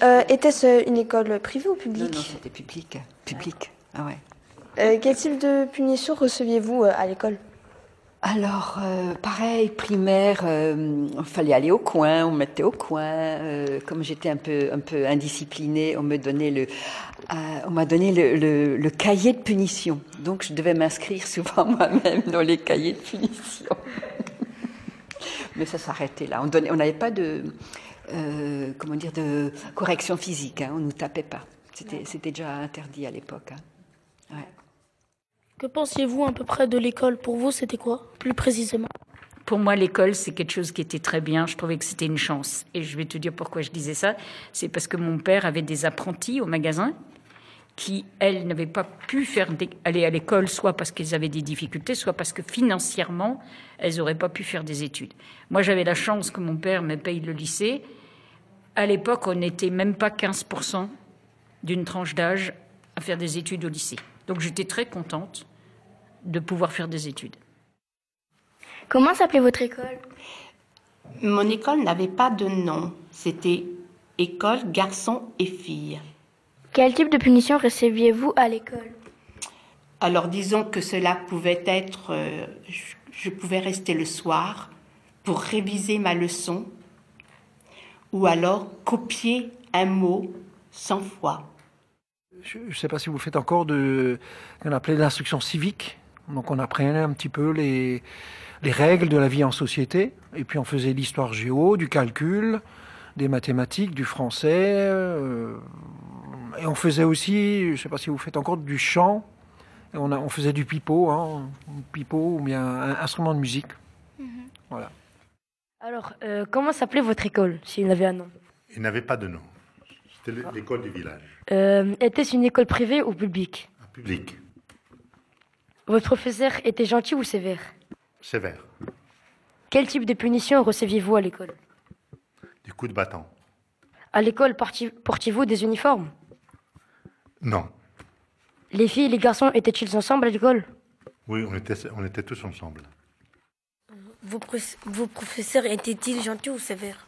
Euh, Était-ce une école privée ou Non, publique? Non, c'était public. Public, ah ouais. Quel type de punition receviez-vous à l'école? Alors, euh, pareil, primaire, euh, il fallait aller au coin, on me mettait au coin. euh, comme j'étais un peu, un peu indisciplinée, on me donnait le, euh, on m'a donné le, le- le cahier de punition. Donc, je devais m'inscrire souvent [laughs] moi-même dans les cahiers de punition. Mais ça s'arrêtait là. On donnait- on n'avait pas de, euh, comment dire, de correction physique. hein, on nous tapait pas. C'était, c'était déjà interdit à l'époque. hein. Que pensiez-vous à peu près de l'école? Pour vous, c'était quoi, plus précisément? Pour moi, l'école, c'est quelque chose qui était très bien. Je trouvais que c'était une chance. Et je vais te dire pourquoi je disais ça. C'est parce que mon père avait des apprentis au magasin qui, elles, n'avaient pas pu faire aller à l'école, soit parce qu'elles avaient des difficultés, soit parce que financièrement, elles n'auraient pas pu faire des études. Moi, j'avais la chance que mon père me paye le lycée. À l'époque, on n'était même pas 15% d'une tranche d'âge à faire des études au lycée. Donc j'étais très contente de pouvoir faire des études. Comment s'appelait votre école? Mon école n'avait pas de nom. C'était école garçons et filles. Quel type de punition receviez-vous à l'école? Alors disons que cela pouvait être, euh, je, je pouvais rester le soir pour réviser ma leçon ou alors copier un mot 100 fois. Je ne sais pas si vous faites encore de qu'on appelait l'instruction civique. Donc on apprenait un petit peu les, les règles de la vie en société. Et puis on faisait l'histoire géo, du calcul, des mathématiques, du français. euh, et on faisait aussi, je ne sais pas si vous faites encore du chant. Et on, a, on faisait du pipeau, hein, pipeau ou bien un instrument de musique. Voilà. Alors, euh, comment s'appelait votre école, s'il avait un nom? Il n'avait pas de nom. C'était l'école du village, Euh, Était-ce une école privée ou publique? Public, Votre professeur était gentil ou sévère? Sévère, Quel type de punition receviez-vous à l'école? Du coup de bâton. À l'école, portiez-vous des uniformes? Non. Les filles et les garçons étaient-ils ensemble à l'école? Oui, on était, on était tous ensemble. Vos professeurs étaient-ils gentils ou sévères?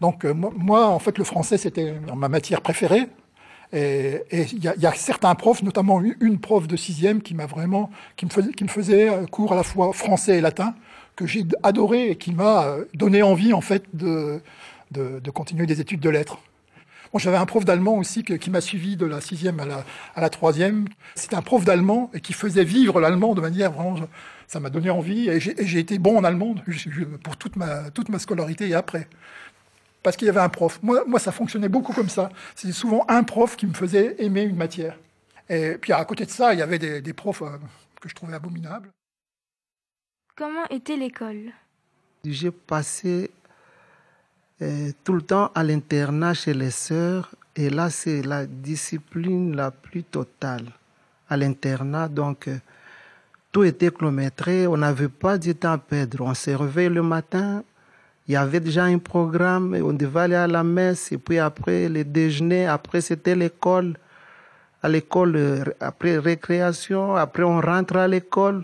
Donc euh, moi, en fait, le français, c'était ma matière préférée. Et il y, a- certains profs, notamment une- prof de sixième qui m'a vraiment, qui me faisait, euh, cours à la fois français et latin, que j'ai adoré et qui m'a euh, donné envie, en fait, de, continuer des études de lettres. Bon, j'avais un prof d'allemand aussi qui m'a suivi de la sixième à la, troisième. C'était un prof d'allemand et qui faisait vivre l'allemand de manière vraiment, ça m'a donné envie et j'ai été bon en allemand pour toute ma scolarité et après parce qu'il y avait un prof. Moi, moi, ça fonctionnait beaucoup comme ça. C'était souvent un prof qui me faisait aimer une matière. Et puis à côté de ça, il y avait des, des profs euh, que je trouvais abominables. Comment était l'école? J'ai passé euh, tout le temps à l'internat chez les sœurs et là c'est la discipline la plus totale à l'internat donc euh, tout était kilométré, on n'avait pas du temps à perdre. On se réveillait le matin, il y avait déjà un programme, on devait aller à la messe et puis après le déjeuner, après c'était l'école, à l'école euh, après récréation, après on rentre à l'école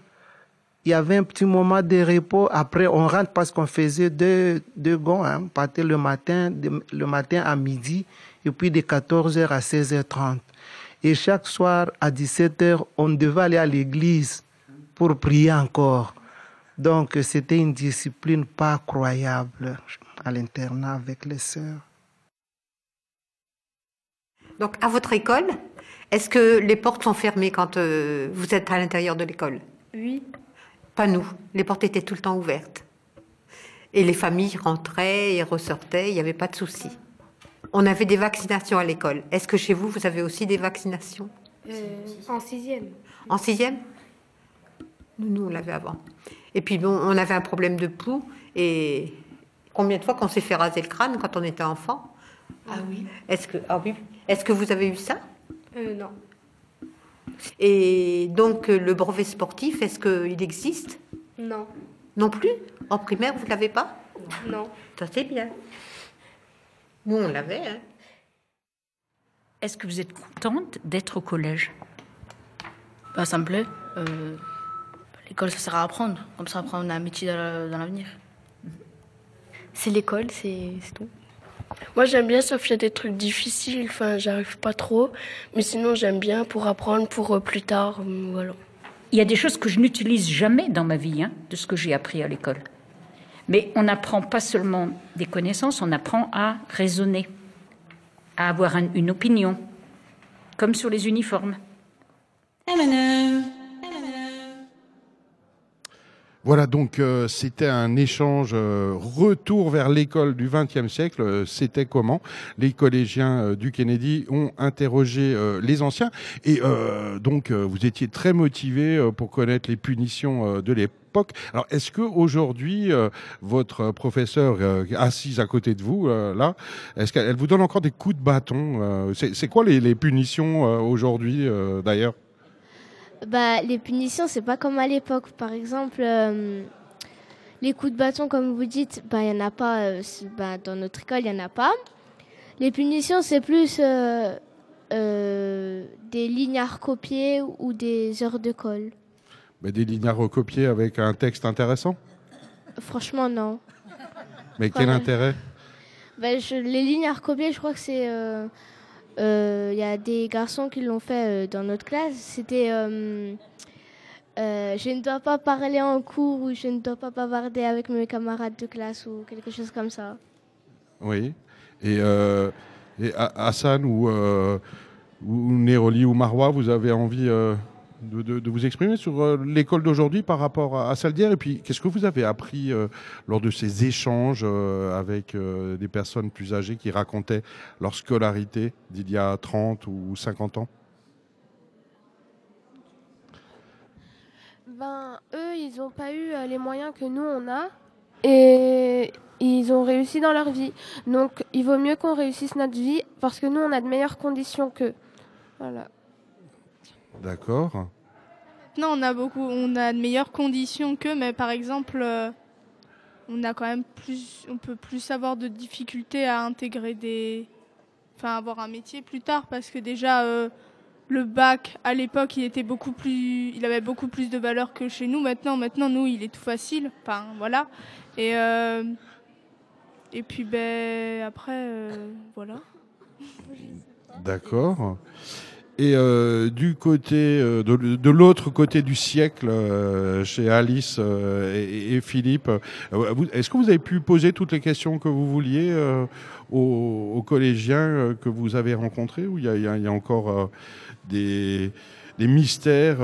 il y avait un petit moment de repos. Après, on rentre parce qu'on faisait deux, deux gonds. Hein. On partait le matin, le matin à midi, et puis de 14h à 16h30. Et chaque soir, à 17h, on devait aller à l'église pour prier encore. Donc, c'était une discipline pas croyable à l'internat avec les sœurs. Donc, à votre école, est-ce que les portes sont fermées quand euh, vous êtes à l'intérieur de l'école? Oui. Pas nous. Les portes étaient tout le temps ouvertes. Et les familles rentraient et ressortaient, il n'y avait pas de souci. On avait des vaccinations à l'école. Est-ce que chez vous, vous avez aussi des vaccinations? En sixième. En sixième? Nous, nous, on l'avait avant. Et puis, bon, on avait un problème de pouls. Et combien de fois qu'on s'est fait raser le crâne quand on était enfant? Ah oui. Est-ce que, ah oui. Est-ce que vous avez eu ça? Euh, non. Et donc, le brevet sportif, est-ce qu'il existe? Non. Non plus? En primaire, vous ne l'avez pas? Non. Ça, c'est bien. Nous, on l'avait. Hein. Est-ce que vous êtes contente d'être au collège? Bah, ça me plaît. Euh, L'école, ça sert à apprendre. Comme ça, après, on a un métier dans la- dans l'avenir. C'est l'école, c'est tout. Moi j'aime bien sauf qu'il y a des trucs difficiles, enfin j'arrive pas trop, mais sinon j'aime bien pour apprendre pour euh, plus tard, euh, voilà. Il y a des choses que je n'utilise jamais dans ma vie, hein, de ce que j'ai appris à l'école. Mais on n'apprend pas seulement des connaissances, on apprend à raisonner, à avoir un- une opinion, comme sur les uniformes. Voilà, donc euh, c'était un échange euh, retour vers l'école du XXe siècle. Euh, C'était comment? Les collégiens du Kennedy ont interrogé les anciens et donc vous étiez très motivés euh, pour connaître les punitions de l'époque. Alors, est-ce que aujourd'hui votre professeur assise à côté de vous là, est-ce qu'elle elle vous donne encore des coups de bâton C'est quoi les, punitions aujourd'hui d'ailleurs? Bah, les punitions, c'est pas comme à l'époque. Par exemple, euh, les coups de bâton, comme vous dites, bah, il y en a pas. euh, bah, dans notre école, il y en a pas. Les punitions, c'est plus euh, des lignes à recopier ou des heures de colle. Ben, Des lignes à recopier avec un texte intéressant? Franchement, non. Mais quel intérêt? Bah, je- les lignes à recopier, je crois que c'est. Euh, euh, Il y a des garçons qui l'ont fait euh, dans notre classe. C'était. euh, je ne dois pas parler en cours ou je ne dois pas bavarder avec mes camarades de classe ou quelque chose comme ça. Oui. Et, et Ha- Hassan ou, ou Neroli ou Marwa, vous avez envie de, de- de vous exprimer sur euh, l'école d'aujourd'hui par rapport à, à celle d'hier Et puis, qu'est-ce que vous avez appris euh, lors de ces échanges euh, avec euh, des personnes plus âgées qui racontaient leur scolarité d'il y a 30 ou 50 ans? Ben, eux, ils n'ont pas eu les moyens que nous, on a. Et ils ont réussi dans leur vie. Donc il vaut mieux qu'on réussisse notre vie parce que nous, on a de meilleures conditions qu'eux. Voilà. D'accord. Maintenant, on a beaucoup, on a de meilleures conditions qu'eux, mais par exemple, euh, on a quand même plus, on peut plus avoir de difficultés à intégrer des, enfin, avoir un métier plus tard, parce que déjà, euh, le bac à l'époque, il était beaucoup plus, il avait beaucoup plus de valeur que chez nous. Maintenant, maintenant, nous, il est tout facile. Enfin, voilà. Et euh, et puis, ben après, voilà. D'accord. Et euh, du côté euh, de, l'autre côté du siècle, euh, chez Alice euh, et, et Philippe, euh, est-ce que vous avez pu poser toutes les questions que vous vouliez euh, aux, aux collégiens que vous avez rencontrés ou il y a, y a- y a encore des, des mystères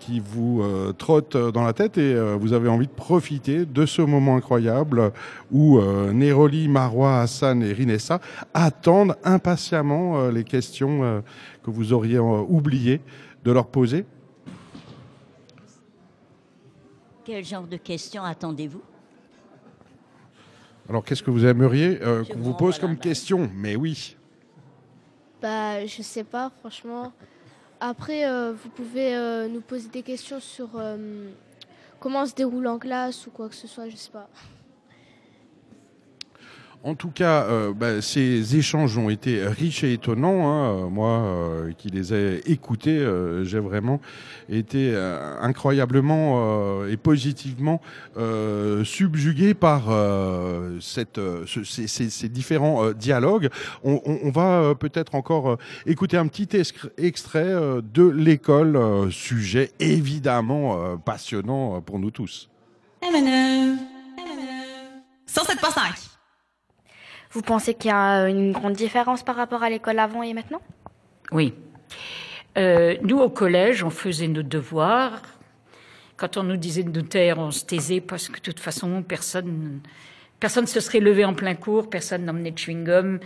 qui vous trottent dans la tête et vous avez envie de profiter de ce moment incroyable où Neroli, Marois, Hassan et Rinessa attendent impatiemment les questions que vous auriez euh, oublié de leur poser Quel genre de questions attendez-vous? Alors qu'est-ce que vous aimeriez euh, qu'on vous pose comme question? Mais oui. Bah, je sais pas, franchement. Après, euh, vous pouvez euh, nous poser des questions sur euh, comment se déroule en classe ou quoi que ce soit, je sais pas. En tout cas, euh, bah, ces échanges ont été riches et étonnants. hein. Euh, Moi, euh, qui les ai écoutés, j'ai vraiment été incroyablement et positivement subjugué par ces, différents dialogues. On, on- va peut-être encore écouter un petit extrait de l'école, sujet évidemment passionnant pour nous tous. MNE. 107.5. Vous pensez qu'il y a une grande différence par rapport à l'école avant et maintenant? Oui. Euh, nous, au collège, on faisait nos devoirs. Quand on nous disait de nous taire, on se taisait parce que de toute façon, personne personne se serait levé en plein cours, personne n'emmenait de chewing-gum.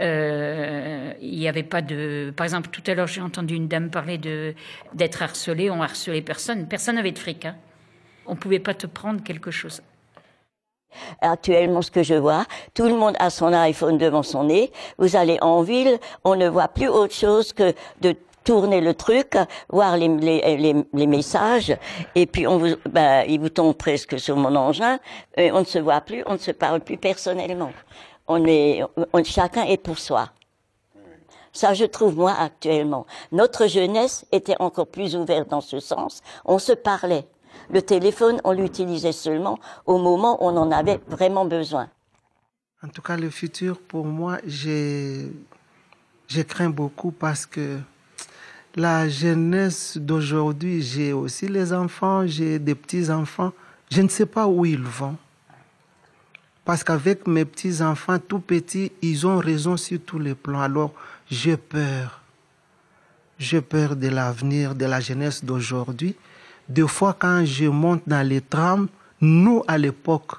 Euh, Il n'y avait pas de. Par exemple, tout à l'heure, j'ai entendu une dame parler de d'être harcelée. On harcelait personne. Personne n'avait de fric. Hein. On pouvait pas te prendre quelque chose. Actuellement, ce que je vois, tout le monde a son iPhone devant son nez. Vous allez en ville, on ne voit plus autre chose que de tourner le truc, voir les, les, les, les messages, et puis on vous, ben, il vous tombe presque sur mon engin, et on ne se voit plus, on ne se parle plus personnellement. On est, on- chacun est pour soi. Ça, je trouve, moi, actuellement. Notre jeunesse était encore plus ouverte dans ce sens. On se parlait. Le téléphone, on l'utilisait seulement au moment où on en avait vraiment besoin. En tout cas, le futur, pour moi, j'ai, je crains beaucoup parce que la jeunesse d'aujourd'hui, j'ai aussi les enfants, j'ai des petits-enfants. Je ne sais pas où ils vont. Parce qu'avec mes petits-enfants tout petits, ils ont raison sur tous les plans. Alors, j'ai peur. J'ai peur de l'avenir de la jeunesse d'aujourd'hui. Des fois, quand je monte dans les trams, nous, à l'époque,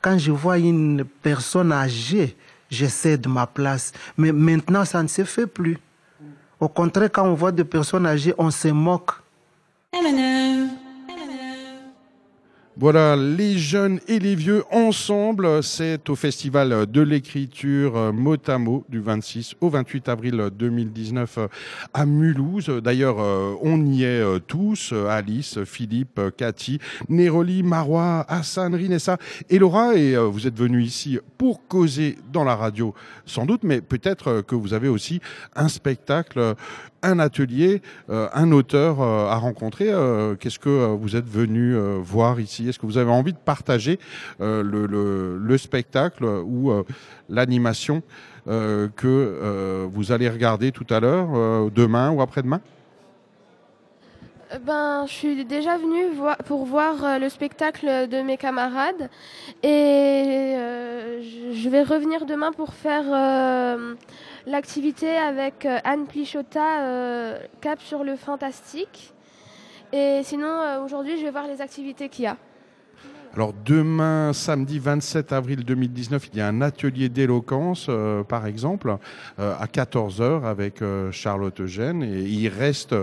quand je vois une personne âgée, je cède ma place. Mais maintenant, ça ne se fait plus. Au contraire, quand on voit des personnes âgées, on se moque. Voilà, les jeunes et les vieux ensemble, c'est au Festival de l'écriture euh, mot à mot du 26 au 28 avril 2019 euh, à Mulhouse. D'ailleurs, euh, on y est tous, Alice, Philippe, Cathy, Néroli, Marois, Hassan, Rinessa et Laura. Et vous êtes venus ici pour causer dans la radio, sans doute, mais peut-être que vous avez aussi un spectacle, un atelier, euh, un auteur euh, à rencontrer. Euh, Qu'est-ce que vous êtes venu voir ici? Est-ce que vous avez envie de partager le, le- le spectacle ou l'animation que vous allez regarder tout à l'heure, demain ou après-demain? Ben, je suis déjà venue pour voir le spectacle de mes camarades et je- vais revenir demain pour faire l'activité avec euh, Anne Plichota, euh, Cap sur le fantastique. Et sinon, euh, aujourd'hui, je vais voir les activités qu'il y a. Alors demain, samedi 27 avril 2019, il y a un atelier d'éloquence, par exemple, à 14h avec Charlotte Eugène. Et il reste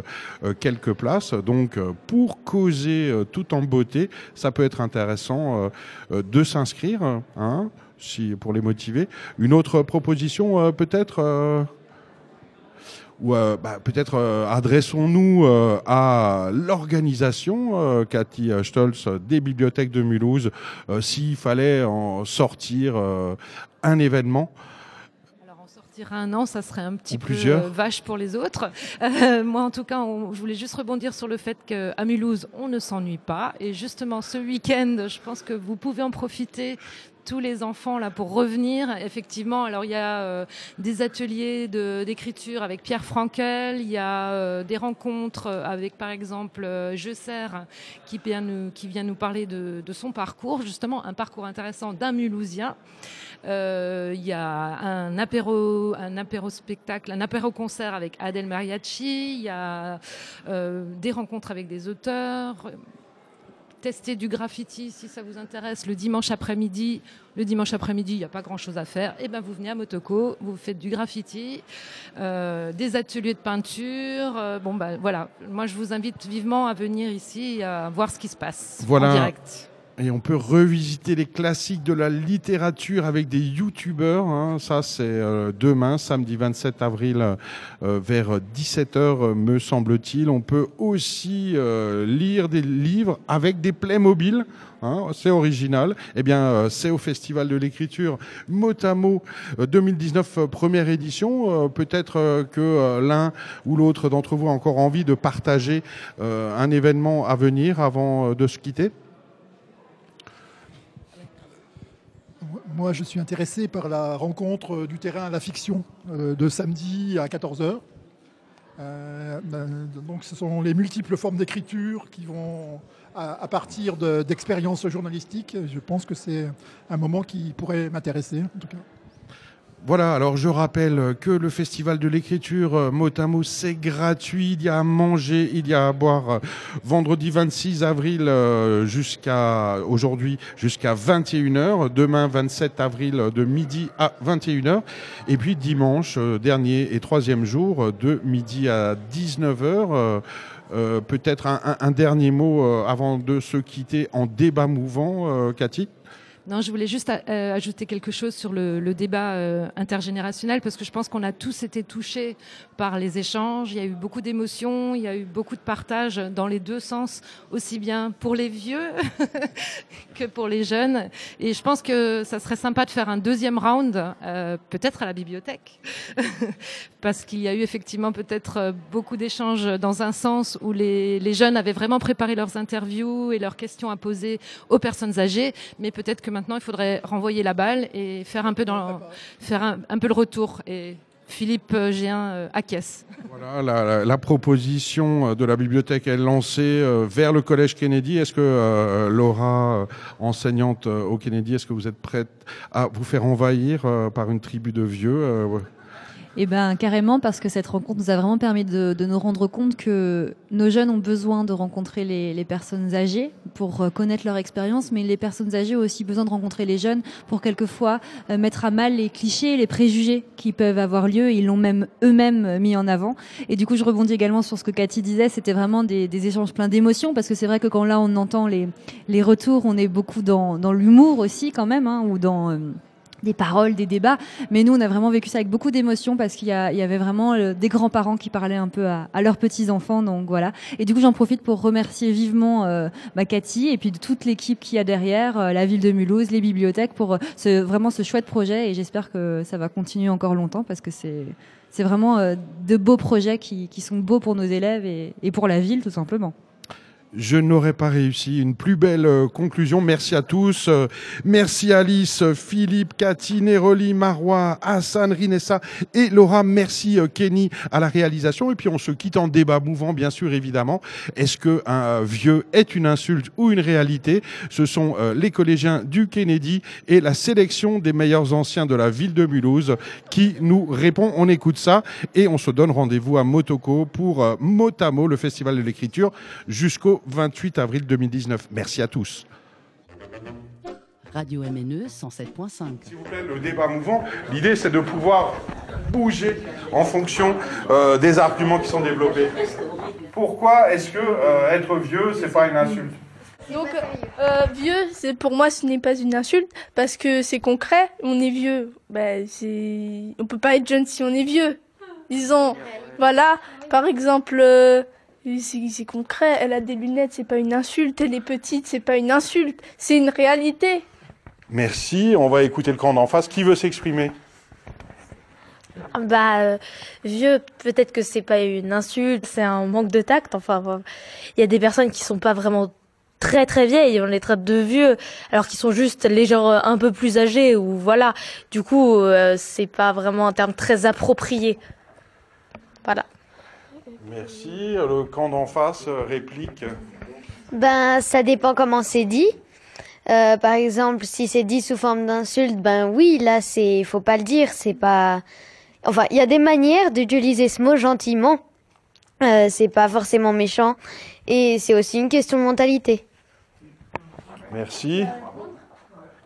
quelques places. Donc pour causer tout en beauté, ça peut être intéressant de s'inscrire, hein, si, pour les motiver. Une autre proposition euh, peut-être euh, ou euh, bah, peut-être euh, adressons-nous euh, à l'organisation, Cathy Stolz, des bibliothèques de Mulhouse, s'il fallait en sortir un événement. Sortir un an, ça serait un petit peu plusieurs. vache pour les autres. Euh, moi, en tout cas, on- je voulais juste rebondir sur le fait qu'à Mulhouse, on ne s'ennuie pas. Et justement, ce week-end, je pense que vous pouvez en profiter tous les enfants là pour revenir. Effectivement, alors il y a euh, des ateliers d'écriture avec Pierre Frankel, il y a euh, des rencontres avec par exemple euh, qui vient nous, parler de, son parcours, justement un parcours intéressant d'un Mulhousien. Euh, Il y a un apéro, un apéro spectacle, un apéro concert avec Adèle Mariachi. Il y a euh, des rencontres avec des auteurs. Tester du graffiti si ça vous intéresse le dimanche après-midi. Le dimanche après-midi, il n'y a pas grand-chose à faire. Et ben vous venez à Motoko, vous faites du graffiti, euh, des ateliers de peinture. euh, bon ben voilà, moi je vous invite vivement à venir ici à voir ce qui se passe en Voilà. direct. Et on peut revisiter les classiques de la littérature avec des youtubeurs. hein. Ça, c'est euh, demain, samedi 27 avril, euh, vers 17h, euh, me semble-t-il. On peut aussi euh, lire des livres avec des Playmobil. Hein, c'est original. Eh bien, c'est au Festival de l'écriture mot à mot euh, 2019, euh, première édition. Peut-être que l'un ou l'autre d'entre vous a encore envie de partager un événement à venir avant de se quitter. Moi, je suis intéressé par la rencontre euh, du terrain à la fiction euh, de samedi à 14h. Euh, donc, ce sont les multiples formes d'écriture qui vont, à, partir de- d'expériences journalistiques, je pense que c'est un moment qui pourrait m'intéresser, en tout cas. Voilà, alors je rappelle que le Festival de l'écriture euh, mot à mot, c'est gratuit. Il y a à manger, il y a à boire euh, vendredi 26 avril euh, jusqu'à aujourd'hui jusqu'à 21h. Demain 27 avril de midi à 21h. Et puis dimanche dernier et troisième jour de midi à 19h. euh, Peut-être un, un- dernier mot avant de se quitter en débat mouvant, Cathy? Non, je voulais juste euh, ajouter quelque chose sur le, le débat euh, intergénérationnel parce que je pense qu'on a tous été touchés par les échanges. Il y a eu beaucoup d'émotions, il y a eu beaucoup de partage dans les deux sens, aussi bien pour les vieux [laughs] que pour les jeunes. Et je pense que ça serait sympa de faire un deuxième round, euh, peut-être à la bibliothèque, [laughs] parce qu'il y a eu effectivement peut-être euh, beaucoup d'échanges dans un sens où les, les jeunes avaient vraiment préparé leurs interviews et leurs questions à poser aux personnes âgées, mais peut-être que maintenant il faudrait renvoyer la balle et faire un peu dans, faire un, un peu le retour. Et Philippe euh, Géin euh, acquiesce. Voilà, la, la- la proposition euh, de la bibliothèque est lancée euh, vers le collège Kennedy. Est-ce que euh, Laura, enseignante euh, au Kennedy, est-ce que vous êtes prête à vous faire envahir euh, par une tribu de vieux euh, ouais. Eh ben carrément parce que cette rencontre nous a vraiment permis de, de nous rendre compte que nos jeunes ont besoin de rencontrer les, les personnes âgées pour euh, connaître leur expérience, mais les personnes âgées ont aussi besoin de rencontrer les jeunes pour quelquefois euh, mettre à mal les clichés, les préjugés qui peuvent avoir lieu. Ils l'ont même eux-mêmes euh, mis en avant. Et du coup, je rebondis également sur ce que Cathy disait. C'était vraiment des, des échanges pleins d'émotions parce que c'est vrai que quand là on entend les, les retours, on est beaucoup dans, dans l'humour aussi quand même, hein, ou dans des paroles, des débats. Mais nous, on a vraiment vécu ça avec beaucoup d'émotion parce qu'il y, y avait vraiment euh, des grands-parents qui parlaient un peu à, à leurs petits-enfants. Donc voilà. Et du coup, j'en profite pour remercier vivement euh, bah, Cathy et puis toute l'équipe qu'il y a derrière, euh, la ville de Mulhouse, les bibliothèques, pour euh, ce, vraiment ce chouette projet. Et j'espère que ça va continuer encore longtemps parce que c'est c'est vraiment euh, de beaux projets qui, qui sont beaux pour nos élèves et, et pour la ville, tout simplement. Je n'aurais pas réussi une plus belle euh, conclusion. Merci à tous. Euh, merci Alice, Philippe, Cathy, Neroli, Marois, Hassan, Rinessa et Laura. Merci euh, Kenny à la réalisation. Et puis on se quitte en débat mouvant, bien sûr, évidemment. Est-ce que un vieux est une insulte ou une réalité? Ce sont les collégiens du Kennedy et la sélection des meilleurs anciens de la ville de Mulhouse qui nous répond. On écoute ça et on se donne rendez-vous à Motoko pour Motamo, le festival de l'écriture, jusqu'au 28 avril 2019. Merci à tous. Radio MNE 107.5. S'il vous plaît, le débat mouvant, l'idée c'est de pouvoir bouger en fonction euh, des arguments qui sont développés. Pourquoi est-ce que euh, être vieux, c'est pas une insulte? Donc, euh, vieux, c'est pour moi, ce n'est pas une insulte parce que c'est concret. On est vieux. Ben, c'est, on peut pas être jeune si on est vieux. Disons, voilà, par exemple, euh, c'est concret. Elle a des lunettes, c'est pas une insulte. Elle est petite, c'est pas une insulte. C'est une réalité. Merci, on va écouter le camp d'en face. Qui veut s'exprimer? Bah, euh, vieux, peut-être que c'est pas une insulte, c'est un manque de tact. Enfin, il y a des personnes qui sont pas vraiment très très vieilles, on les traite de vieux, alors qu'ils sont juste les gens euh, un peu plus âgés ou voilà. Du coup, euh, c'est pas vraiment un terme très approprié. Voilà. Merci, le camp d'en face euh, réplique. Ben, ça dépend comment c'est dit. Euh, par exemple, si c'est dit sous forme d'insulte, ben oui, là, c'est, faut pas le dire, c'est pas. Enfin, il y a des manières d'utiliser ce mot gentiment. Euh, c'est pas forcément méchant, et c'est aussi une question de mentalité. Merci.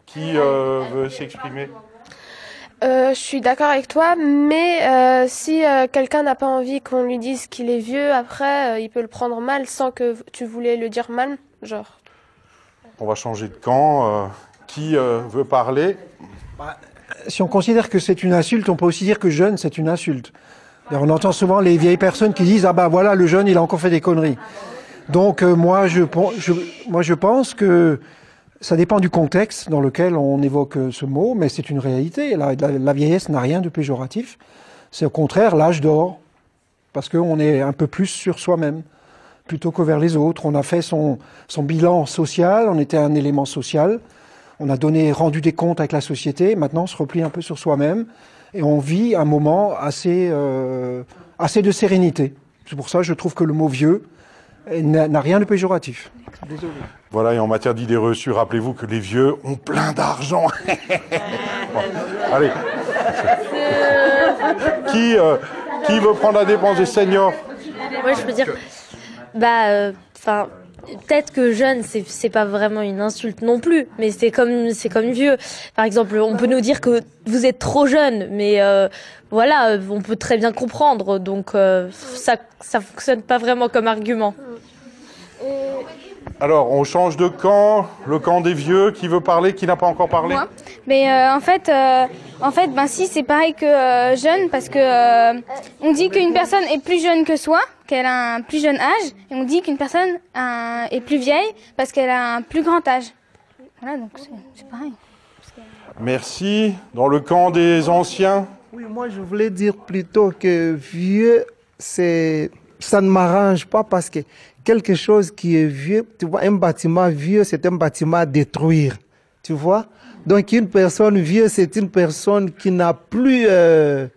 Qui euh, veut s'exprimer? Euh, je suis d'accord avec toi, mais euh, si euh, quelqu'un n'a pas envie qu'on lui dise qu'il est vieux, après, euh, il peut le prendre mal sans que tu voulais le dire mal, genre. On va changer de camp. euh, qui euh, veut parler? Si on considère que c'est une insulte, on peut aussi dire que jeune, c'est une insulte. Et On entend souvent les vieilles personnes qui disent ah bah voilà le jeune il a encore fait des conneries. Donc euh, moi je moi je pense que ça dépend du contexte dans lequel on évoque euh, ce mot, mais c'est une réalité. La, vieillesse n'a rien de péjoratif. C'est au contraire l'âge d'or parce qu'on est un peu plus sur soi-même plutôt que vers les autres. On a fait son, son bilan social, on était un élément social, on a donné, rendu des comptes avec la société, maintenant on se replie un peu sur soi-même et on vit un moment assez, euh, assez de sérénité. C'est pour ça que je trouve que le mot vieux n'a rien de péjoratif. Désolé. Voilà, et en matière d'idées reçues, rappelez-vous que les vieux ont plein d'argent. [laughs] Bon, allez. Qui, euh, qui veut prendre la dépense des seniors? Ouais, je peux dire. Bah, euh, enfin. Peut-être que jeune, c'est c'est pas vraiment une insulte non plus, mais c'est comme c'est comme vieux. Par exemple, on peut nous dire que vous êtes trop jeune, mais euh, voilà, on peut très bien comprendre. Donc euh, ça ça fonctionne pas vraiment comme argument. Alors, on change de camp. Le camp des vieux. Qui veut parler Qui n'a pas encore parlé Moi Mais euh, en fait, euh, en fait, ben si c'est pareil que euh, jeune parce que euh, on dit qu'une personne est plus jeune que soi, qu'elle a un plus jeune âge, et on dit qu'une personne euh, est plus vieille parce qu'elle a un plus grand âge. Voilà, donc c'est- c'est pareil. Merci. Dans le camp des anciens Oui, moi je voulais dire plutôt que vieux, c'est ça ne m'arrange pas parce que quelque chose qui est vieux, tu vois, un bâtiment vieux, c'est un bâtiment à détruire, tu vois. Donc une personne vieux, c'est une personne qui n'a plus, euh,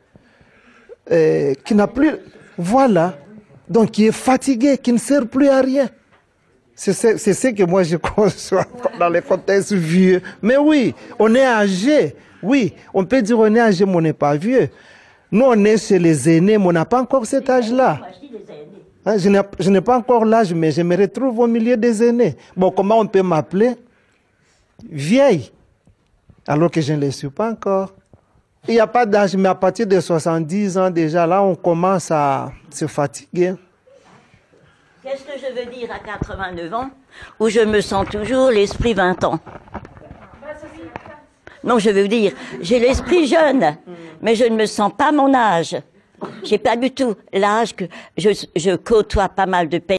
euh, qui n'a plus, voilà. Donc qui est fatigué, qui ne sert plus à rien. C'est ce, c'est ce que moi je [laughs] conçois dans les contextes vieux. Mais oui, on est âgé. Oui, on peut dire on est âgé, mais on n'est pas vieux. Nous, on est chez les aînés, mais on n'a pas encore cet âge-là. Hein, je n'ai- pas encore l'âge, mais je me retrouve au milieu des aînés. Bon, comment on peut m'appeler Vieille, alors que je ne le suis pas encore. Il n'y a pas d'âge, mais à partir de 70 ans déjà, là, on commence à se fatiguer. Qu'est-ce que je veux dire à 89 ans où je me sens toujours l'esprit 20 ans? Non, je veux dire, j'ai l'esprit jeune, mais je ne me sens pas mon âge. J'ai pas du tout l'âge que je, je côtoie pas mal de pays.